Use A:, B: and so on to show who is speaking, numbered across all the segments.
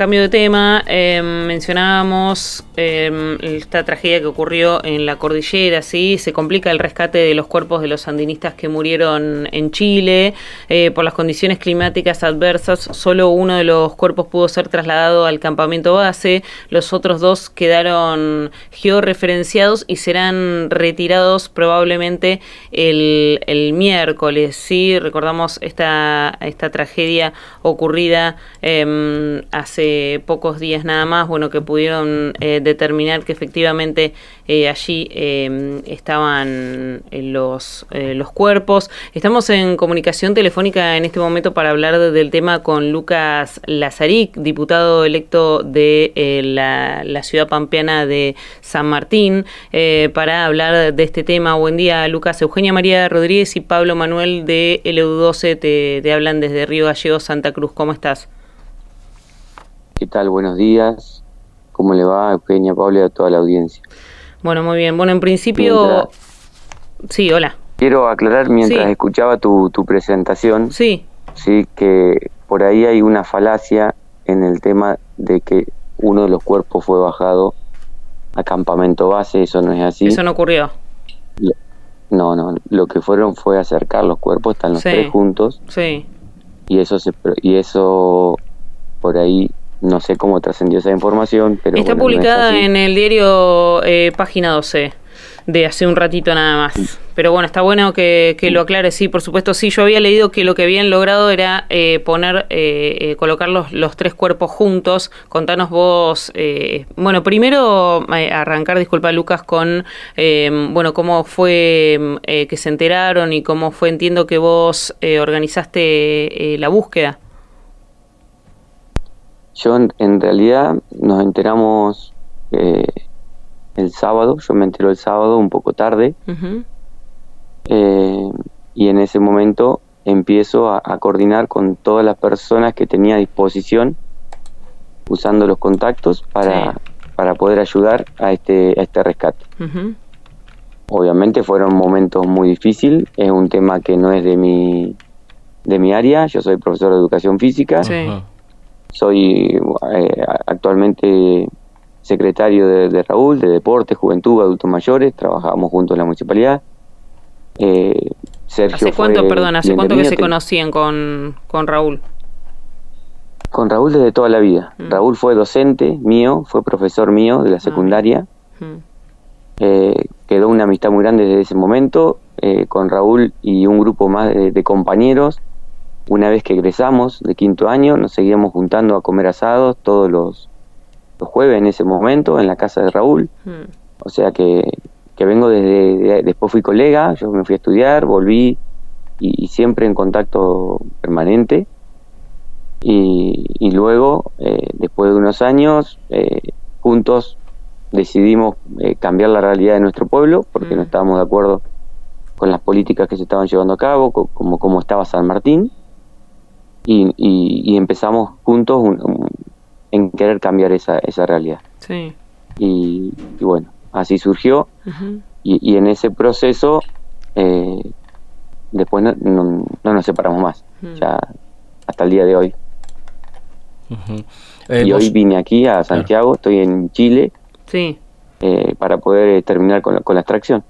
A: Cambio de tema, eh, mencionábamos eh, esta tragedia que ocurrió en la cordillera, ¿sí? Se complica el rescate de los cuerpos de los sandinistas que murieron en Chile. Eh, por las condiciones climáticas adversas, solo uno de los cuerpos pudo ser trasladado al campamento base. Los otros dos quedaron georreferenciados y serán retirados probablemente el, el miércoles, ¿sí? Recordamos esta, esta tragedia ocurrida em, pocos días nada más, bueno, que pudieron eh, determinar que efectivamente eh, allí em, estaban eh, los, los cuerpos. Estamos en comunicación telefónica en este momento para hablar del tema con Lucas Lazaric, diputado electo de la, la, ciudad pampeana de San Martín, para hablar de este tema. Buen día, Lucas. Eugenia María Rodríguez y Pablo Manuel de LU12 te, te hablan desde Río Gallegos, Santa Cruz. ¿Cómo estás?
B: ¿Qué tal? Buenos días. ¿Cómo le va, Eugenia, Pablo y a toda la audiencia?
A: Bueno, muy bien. Bueno, en principio... Sí, hola.
B: Quiero aclarar mientras escuchaba tu, tu presentación.
A: Sí.
B: Sí, que por ahí hay una falacia en el tema de que uno de los cuerpos fue bajado a campamento base, eso no es así.
A: Eso no ocurrió.
B: No, no, lo que fueron fue acercar los cuerpos, están los tres juntos.
A: Sí.
B: Y eso se y eso por ahí no sé cómo trascendió esa información, pero...
A: Está publicada en el diario eh, Página 12 de hace un ratito nada más. Pero bueno, está bueno que, lo aclare. Sí, por supuesto, sí. Yo había leído que lo que habían logrado era eh, poner, eh, colocar los, los, tres cuerpos juntos. Contanos vos, bueno, primero arrancar, disculpa Lucas, con, bueno, cómo fue que se enteraron y cómo fue, entiendo que vos organizaste la búsqueda.
B: Yo en, realidad nos enteramos eh, el sábado, yo me entero el sábado un poco tarde. Eh, y en ese momento empiezo a, coordinar con todas las personas que tenía a disposición usando los contactos para, para poder ayudar a este, a este rescate. Obviamente fueron momentos muy difíciles, es un tema que no es de mi, de mi área, yo soy profesor de educación física. Soy eh, actualmente secretario de, Raúl, de Deporte, Juventud, Adultos Mayores, trabajamos juntos en la municipalidad.
A: Eh, Sergio ¿Hace cuánto, perdón, hace cuánto que se conocían con, con Raúl?
B: Con Raúl desde toda la vida. Mm. Raúl fue docente mío, fue profesor mío de la ah. secundaria. Mm. Eh, quedó una amistad muy grande desde ese momento con Raúl y un grupo más de compañeros una vez que egresamos de quinto año, nos seguíamos juntando a comer asados todos los, jueves en ese momento en la casa de Raúl. Hmm. O sea que, que vengo desde, después fui colega, yo me fui a estudiar, volví y, siempre en contacto permanente. Y, luego, eh, después de unos años, eh, juntos decidimos eh, cambiar la realidad de nuestro pueblo porque no hmm. estábamos de acuerdo con las políticas que se estaban llevando a cabo, como, como estaba San Martín y, empezamos juntos en querer cambiar esa, esa realidad.
A: Sí.
B: Y, bueno, así surgió y, en ese proceso eh, después no, no, nos separamos más, ya hasta el día de hoy. Eh, y hoy vine aquí a Santiago, estoy en Chile,
A: sí.
B: Eh, para poder terminar con la, con la extracción.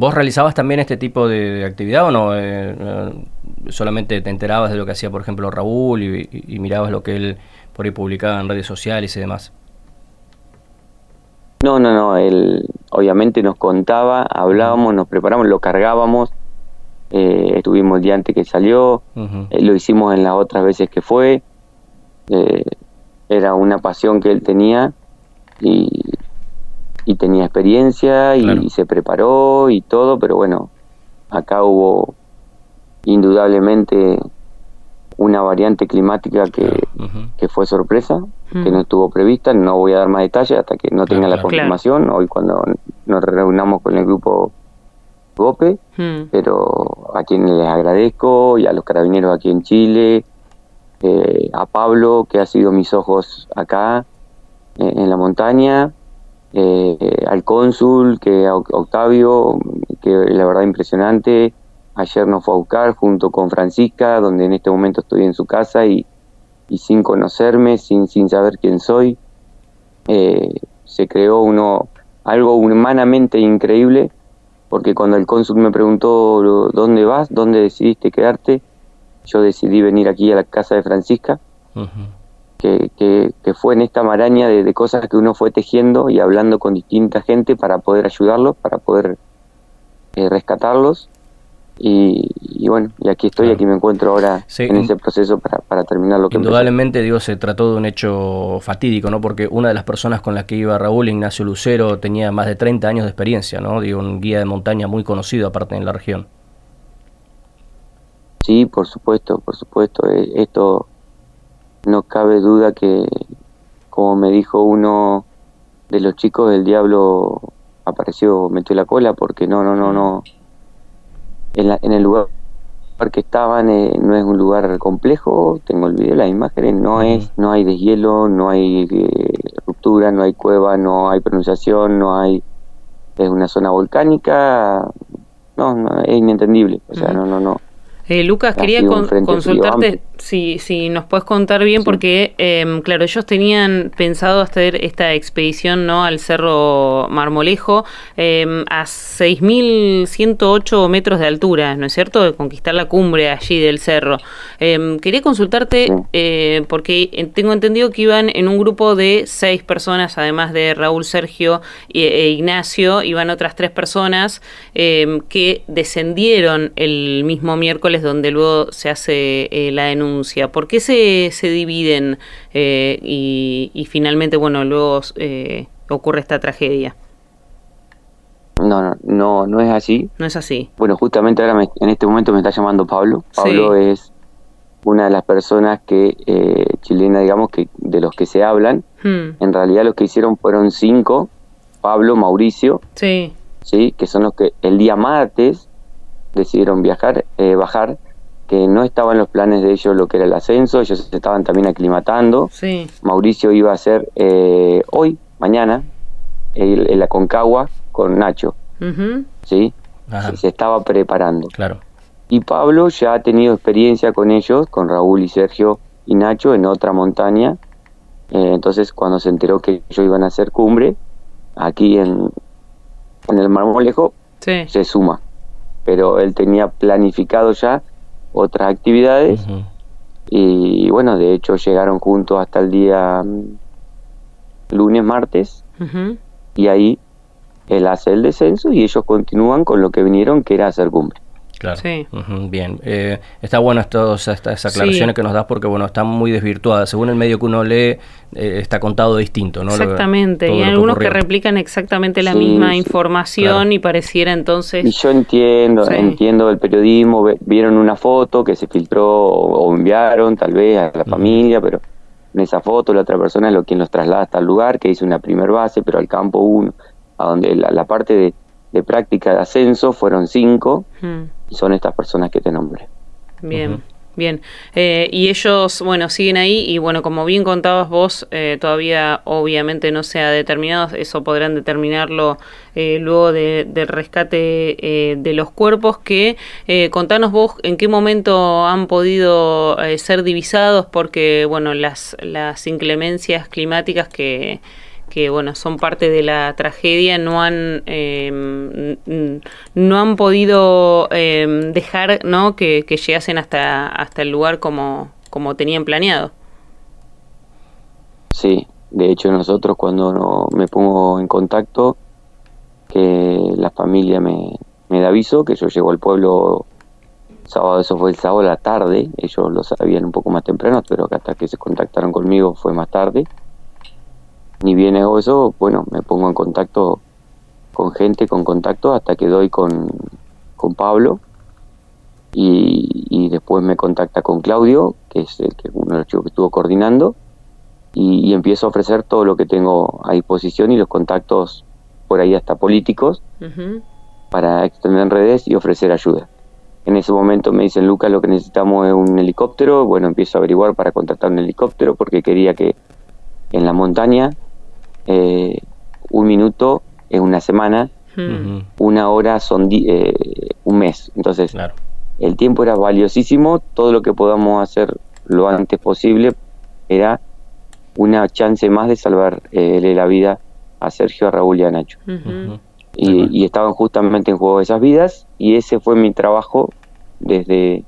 C: ¿Vos realizabas también este tipo de, actividad o no? Eh, eh, ¿Solamente te enterabas de lo que hacía, por ejemplo, Raúl y, mirabas lo que él por ahí publicaba en redes sociales y demás?
B: No, no, no. Él obviamente nos contaba, hablábamos, nos preparamos, lo cargábamos. Eh, estuvimos el día antes que salió, lo hicimos en las otras veces que fue. era una pasión que él tenía y y tenía experiencia y, se preparó y todo, pero bueno, acá hubo indudablemente una variante climática que, que fue sorpresa, que no estuvo prevista, no voy a dar más detalles hasta que no tenga la confirmación, hoy cuando nos reunamos con el grupo GOPE, pero a quienes les agradezco y a los carabineros aquí en Chile, eh, a Pablo, que ha sido mis ojos acá eh, en la montaña, eh, al cónsul, que a Octavio, que la verdad impresionante, ayer nos fue a buscar junto con Francisca, donde en este momento estoy en su casa y, sin conocerme, sin, sin saber quién soy, eh, se creó uno algo humanamente increíble, porque cuando el cónsul me preguntó dónde vas, dónde decidiste quedarte, yo decidí venir aquí a la casa de Francisca, que, que, fue en esta maraña de, de, cosas que uno fue tejiendo y hablando con distinta gente para poder ayudarlos, para poder eh, rescatarlos y, bueno, y aquí estoy, aquí me encuentro ahora en ese proceso para, para terminar lo que
C: Indudablemente, digo, se trató de un hecho fatídico, ¿no? Porque una de las personas con las que iba Raúl, Ignacio Lucero, tenía más de 30 años de experiencia, ¿no? Digo, un guía de montaña muy conocido aparte en la región.
B: Sí, por supuesto, por supuesto. Eh, esto no cabe duda que, como me dijo uno de los chicos, el diablo apareció, metió la cola, porque no, no, no, no. En, el lugar que estaban eh, no es un lugar complejo, tengo el video, las imágenes, no es, no hay deshielo, no hay eh, ruptura, no hay cueva, no hay pronunciación, no hay, es una zona volcánica, no, no es inentendible, o sea, no, no, no.
A: Eh, Lucas, quería consultarte si, si nos puedes contar bien, porque, em, claro, ellos tenían pensado hacer esta expedición no al Cerro Marmolejo eh, a 6.108 metros de altura, ¿no es cierto?, de conquistar la cumbre allí del cerro. Em, quería consultarte, eh, porque tengo entendido que iban en un grupo de seis personas, además de Raúl, Sergio e, Ignacio, iban otras tres personas que descendieron el mismo miércoles donde luego se hace eh, la denuncia. ¿Por qué se, se dividen eh, y, finalmente, bueno, luego eh, ocurre esta tragedia?
B: No, no, no, no es así.
A: No es así.
B: Bueno, justamente ahora en este momento me está llamando Pablo. Pablo es una de las personas que chilena, digamos, que de los que se hablan. Hmm. En realidad los que hicieron fueron cinco. Pablo, Mauricio.
A: Sí.
B: Sí, que son los que el día martes decidieron viajar, eh, bajar, que no estaba en los planes de ellos lo que era el ascenso, ellos se estaban también aclimatando.
A: Sí.
B: Mauricio iba a hacer eh, hoy, mañana, en la Concagua con Nacho. ¿Sí? Se, estaba preparando.
C: Claro.
B: Y Pablo ya ha tenido experiencia con ellos, con Raúl y Sergio y Nacho en otra montaña. Eh, entonces, cuando se enteró que ellos iban a hacer cumbre, aquí en, en el Marmolejo, se suma pero él tenía planificado ya otras actividades y bueno, de hecho llegaron juntos hasta el día mm, lunes, martes y ahí él hace el descenso y ellos continúan con lo que vinieron que era hacer cumbre.
C: Claro. Sí. bien. Eh, está bueno esto, estas aclaraciones que nos das porque, bueno, están muy desvirtuadas. Según el medio que uno lee, eh, está contado distinto, ¿no?
A: Exactamente. y hay algunos que, replican exactamente la misma información y pareciera entonces...
B: Y yo entiendo, entiendo el periodismo. Vieron una foto que se filtró o, enviaron tal vez a la familia, pero en esa foto la otra persona es lo quien los traslada hasta el lugar, que hizo una primer base, pero al campo uno, a donde la parte de de práctica de ascenso fueron cinco y son estas personas que te nombré.
A: Bien. Bien, eh, y ellos, bueno, siguen ahí y bueno, como bien contabas vos, eh, todavía obviamente no se ha determinado, eso podrán determinarlo eh, luego del rescate de los cuerpos, que contanos vos en qué momento han podido ser divisados, porque bueno, las, las inclemencias climáticas que que bueno son parte de la tragedia no han em, no han podido em, dejar no que, llegasen hasta hasta el lugar como como tenían planeado.
B: Sí de hecho nosotros cuando no, me pongo en contacto que la familia me, me da aviso que yo llego al pueblo sábado eso fue el sábado a la tarde ellos lo sabían un poco más temprano pero hasta que se contactaron conmigo fue más tarde ni bien hago eso, bueno, me pongo en contacto con gente, con contacto, hasta que doy con, con Pablo y, después me contacta con Claudio, que es el que, uno de los chicos que estuvo coordinando, y, empiezo a ofrecer todo lo que tengo a disposición y los contactos por ahí hasta políticos para extender redes y ofrecer ayuda. En ese momento me dicen, Lucas, lo que necesitamos es un helicóptero. Bueno, empiezo a averiguar para contratar un helicóptero porque quería que en la montaña eh, un minuto es una semana, una hora son eh, un mes. Entonces, el tiempo era valiosísimo, todo lo que podamos hacer lo antes posible era una chance más de salvar eh, la vida a Sergio, a Raúl y a Nacho. y, estaban justamente en juego esas vidas. Y ese fue mi trabajo desde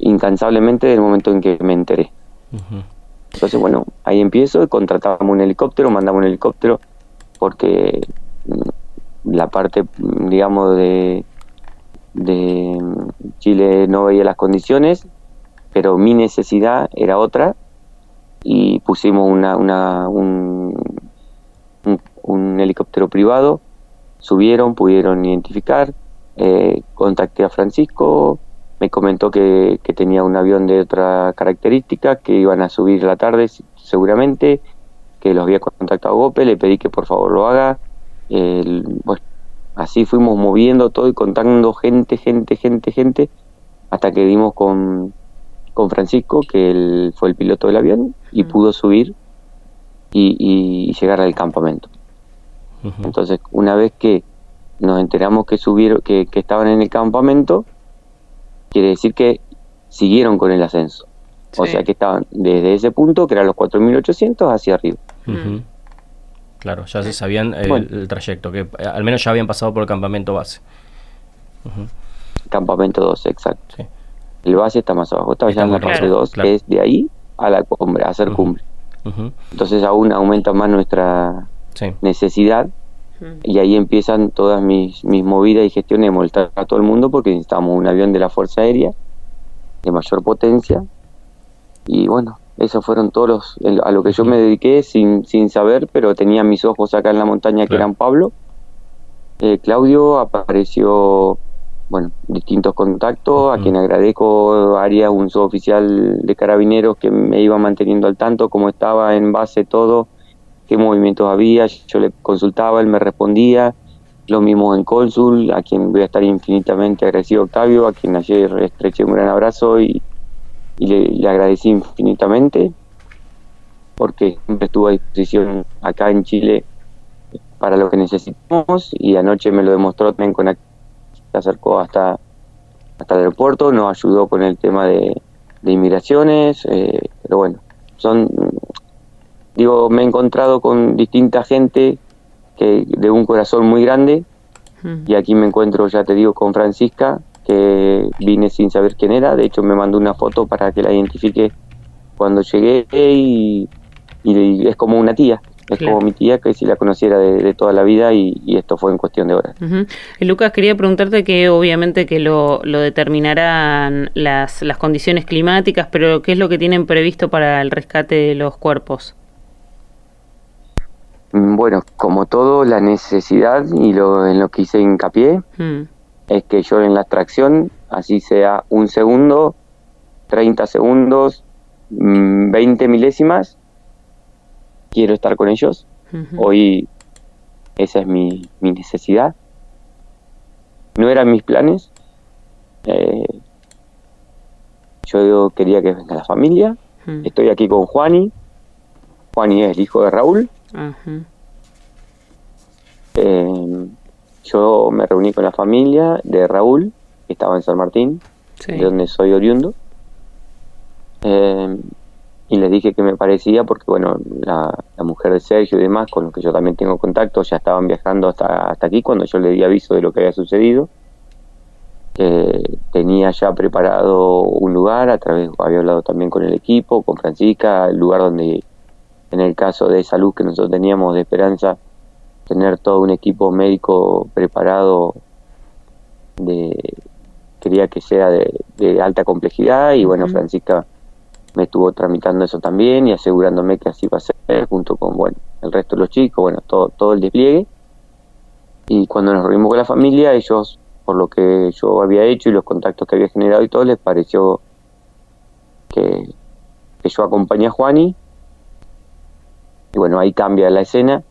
B: incansablemente del momento en que me enteré. Entonces, bueno, ahí empiezo, contratamos un helicóptero, mandamos un helicóptero porque mm, la parte, digamos, de, de Chile no veía las condiciones, pero mi necesidad era otra y pusimos una, una un, un, helicóptero privado, subieron, pudieron identificar, eh, contacté a Francisco, me comentó que, que, tenía un avión de otra característica, que iban a subir la tarde seguramente, que los había contactado Gope, le pedí que por favor lo haga. bueno, así fuimos moviendo todo y contando gente, gente, gente, gente, hasta que dimos con, con Francisco, que él fue el piloto del avión, y pudo subir y, llegar al campamento. Entonces, una vez que nos enteramos que subieron, que, que estaban en el campamento, quiere decir que siguieron con el ascenso. O sea que estaban desde ese punto, que eran los 4.800, hacia arriba.
C: Claro, ya se sabían el, trayecto, que al menos ya habían pasado por el campamento base.
B: Campamento 2, exacto. El base está más abajo, está, ya en la fase 2, que es de ahí a la cumbre, a hacer cumbre. Entonces aún aumenta más nuestra necesidad y ahí empiezan todas mis, mis movidas y gestiones de molestar a todo el mundo porque necesitamos un avión de la Fuerza Aérea de mayor potencia. Y bueno, esos fueron todos los a lo que yo me dediqué sin, sin saber, pero tenía mis ojos acá en la montaña que eran Pablo. Eh, Claudio apareció, bueno, distintos contactos, a quien agradezco, Arias, un suboficial de carabineros que me iba manteniendo al tanto, cómo estaba en base todo qué movimientos había, yo le consultaba, él me respondía, lo mismo en Cónsul, a quien voy a estar infinitamente agradecido, Octavio, a quien ayer estreché un gran abrazo y, le, agradecí infinitamente, porque siempre estuvo a disposición acá en Chile para lo que necesitamos y anoche me lo demostró también con se acercó hasta hasta el aeropuerto, nos ayudó con el tema de, inmigraciones, eh, pero bueno, son digo, me he encontrado con distinta gente que de un corazón muy grande y aquí me encuentro, ya te digo, con Francisca, que vine sin saber quién era, de hecho me mandó una foto para que la identifique cuando llegué y, es como una tía, es como mi tía que si la conociera de, toda la vida y, esto fue en cuestión de horas.
A: Lucas, quería preguntarte que obviamente que lo, lo determinarán las, las condiciones climáticas, pero ¿qué es lo que tienen previsto para el rescate de los cuerpos?
B: Mm, bueno, como todo, la necesidad y lo en lo que hice hincapié hmm. es que yo en la extracción, así sea un segundo, 30 segundos, 20 mm, milésimas, quiero estar con ellos. Hoy esa es mi, mi, necesidad. No eran mis planes. Eh, yo quería que venga la familia. Estoy aquí con Juani. Juani es el hijo de Raúl. Eh, yo me reuní con la familia de Raúl, que estaba en San Martín, de donde soy oriundo, eh, y les dije que me parecía, porque bueno, la, mujer de Sergio y demás, con los que yo también tengo contacto, ya estaban viajando hasta, hasta aquí cuando yo le di aviso de lo que había sucedido. tenía ya preparado un lugar, a través, había hablado también con el equipo, con Francisca, el lugar donde en el caso de salud que nosotros teníamos de esperanza, tener todo un equipo médico preparado de quería que sea de, alta complejidad y bueno, Francisca me estuvo tramitando eso también y asegurándome que así va a ser junto con bueno, el resto de los chicos, bueno, todo, todo el despliegue. Y cuando nos reunimos con la familia, ellos, por lo que yo había hecho y los contactos que había generado y todo, les pareció que, que yo acompañé a Juani y bueno, ahí cambia la escena.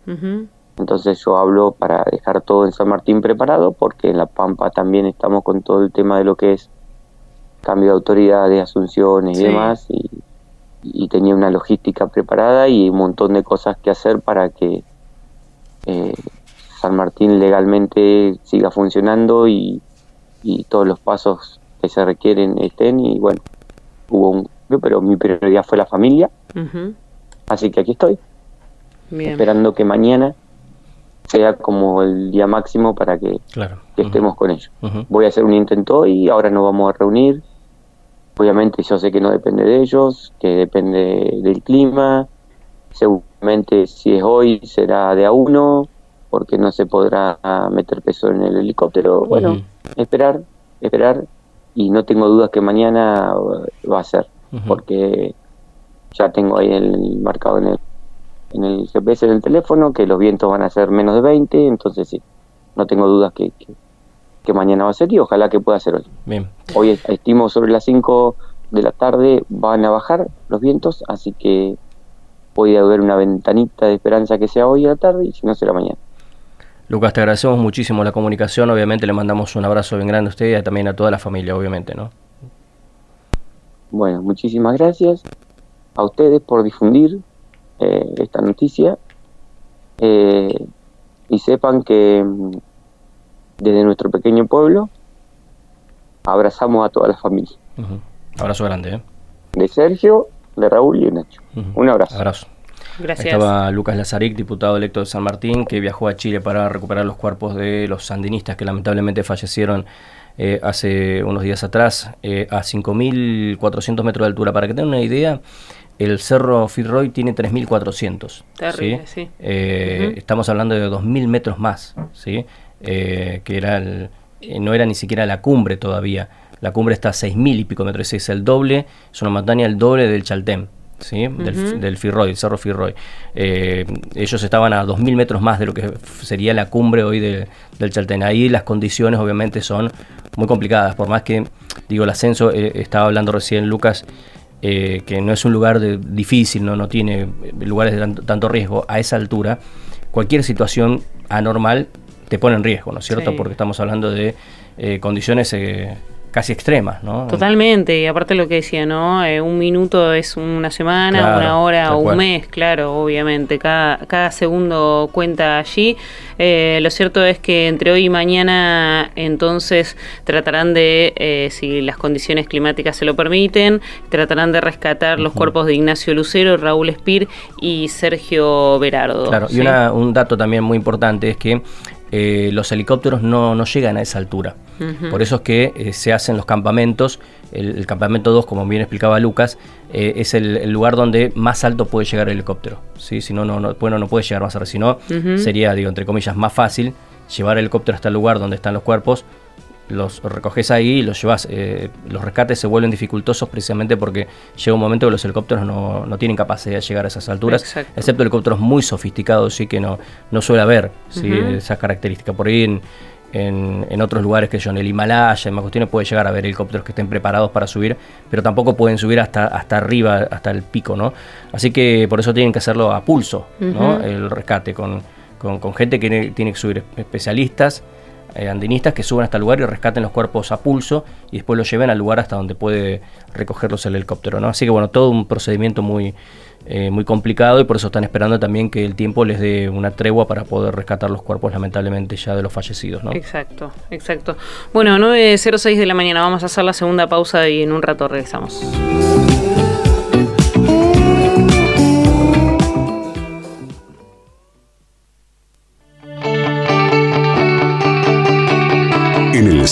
B: Entonces yo hablo para dejar todo en San Martín preparado, porque en La Pampa también estamos con todo el tema de lo que es cambio de autoridad, de asunciones y demás, y, tenía una logística preparada y un montón de cosas que hacer para que eh, San Martín legalmente siga funcionando y, y todos los pasos que se requieren estén y bueno, hubo un pero mi prioridad fue la familia, así que aquí estoy, esperando que mañana sea como el día máximo para que, estemos con ellos. Voy a hacer un intento hoy, ahora nos vamos a reunir. Obviamente yo sé que no depende de ellos, que depende del clima. Seguramente si es hoy será de a uno, porque no se podrá meter peso en el helicóptero. Bueno, esperar, esperar. Y no tengo dudas que mañana va a ser, porque ya tengo ahí el marcado en el en el GPS del teléfono que los vientos van a ser menos de 20, entonces sí, no tengo dudas que, que, mañana va a ser y ojalá que pueda ser hoy.
C: Bien.
B: Hoy estimo sobre las 5 de la tarde van a bajar los vientos, así que puede haber una ventanita de esperanza que sea hoy a la tarde y si no será mañana.
C: Lucas, te agradecemos muchísimo la comunicación, obviamente le mandamos un abrazo bien grande a usted y también a toda la familia, obviamente, ¿no?
B: Bueno, muchísimas gracias a ustedes por difundir eh, esta noticia eh, y sepan que mm, desde nuestro pequeño pueblo abrazamos a toda la familia.
C: Abrazo grande. ¿eh?
B: De Sergio, de Raúl y de Nacho. Un abrazo.
C: Abrazo.
A: Gracias.
C: estaba Lucas Lazaric, diputado electo de San Martín, que viajó a Chile para recuperar los cuerpos de los sandinistas que lamentablemente fallecieron eh, hace unos días atrás a 5.400 metros de altura. Para que tengan una idea, el Cerro Firroy tiene 3.400.
A: Terrible, sí.
C: Eh, estamos hablando de 2.000 metros más, ¿sí? Eh, que era eh, no era ni siquiera la cumbre todavía. La cumbre está a 6.000 y pico metros, es el doble, es una montaña el doble del Chaltén. ¿sí? del, del Firroy, el Cerro Firroy. ellos estaban a 2.000 metros más de lo que sería la cumbre hoy del Chaltén. Ahí las condiciones obviamente son muy complicadas, por más que, digo, el ascenso, estaba hablando recién Lucas, eh, que no es un lugar de, difícil, ¿no? no tiene lugares de tanto, riesgo, a esa altura, cualquier situación anormal te pone en riesgo, ¿no es cierto? Porque estamos hablando de eh, condiciones eh, casi extremas, ¿no?
A: Totalmente, y aparte lo que decía, ¿no? Eh, un minuto es una semana, una hora o un mes, claro, obviamente, cada, cada segundo cuenta allí. Eh, lo cierto es que entre hoy y mañana entonces tratarán de, eh, si las condiciones climáticas se lo permiten, tratarán de rescatar los cuerpos de Ignacio Lucero, Raúl Espir y Sergio Berardo.
C: Claro, y una, un dato también muy importante es que eh, los helicópteros no, no, llegan a esa altura. Por eso es que eh, se hacen los campamentos. El, campamento 2, como bien explicaba Lucas, eh, es el, lugar donde más alto puede llegar el helicóptero. ¿sí? Si no, no, bueno, no puede llegar más alto. Si no, sería, digo, entre comillas, más fácil llevar el helicóptero hasta el lugar donde están los cuerpos los recoges ahí y los llevas. Eh, los rescates se vuelven dificultosos precisamente porque llega un momento que los helicópteros no, no tienen capacidad de llegar a esas alturas, excepto helicópteros muy sofisticados, sí que no, no suele haber ¿sí? esa característica. Por ahí en, en, otros lugares que yo, en el Himalaya, en más cuestiones, puede llegar a haber helicópteros que estén preparados para subir, pero tampoco pueden subir hasta, hasta arriba, hasta el pico, ¿no? Así que por eso tienen que hacerlo a pulso, ¿no? El rescate, con, con, con gente que tiene que subir especialistas eh, andinistas que suban hasta el lugar y rescaten los cuerpos a pulso y después los lleven al lugar hasta donde puede recogerlos el helicóptero. ¿no? Así que bueno, todo un procedimiento muy, eh, muy complicado y por eso están esperando también que el tiempo les dé una tregua para poder rescatar los cuerpos lamentablemente ya de los fallecidos. ¿no?
A: Exacto, exacto. Bueno, 9.06 de la mañana, vamos a hacer la segunda pausa y en un rato regresamos.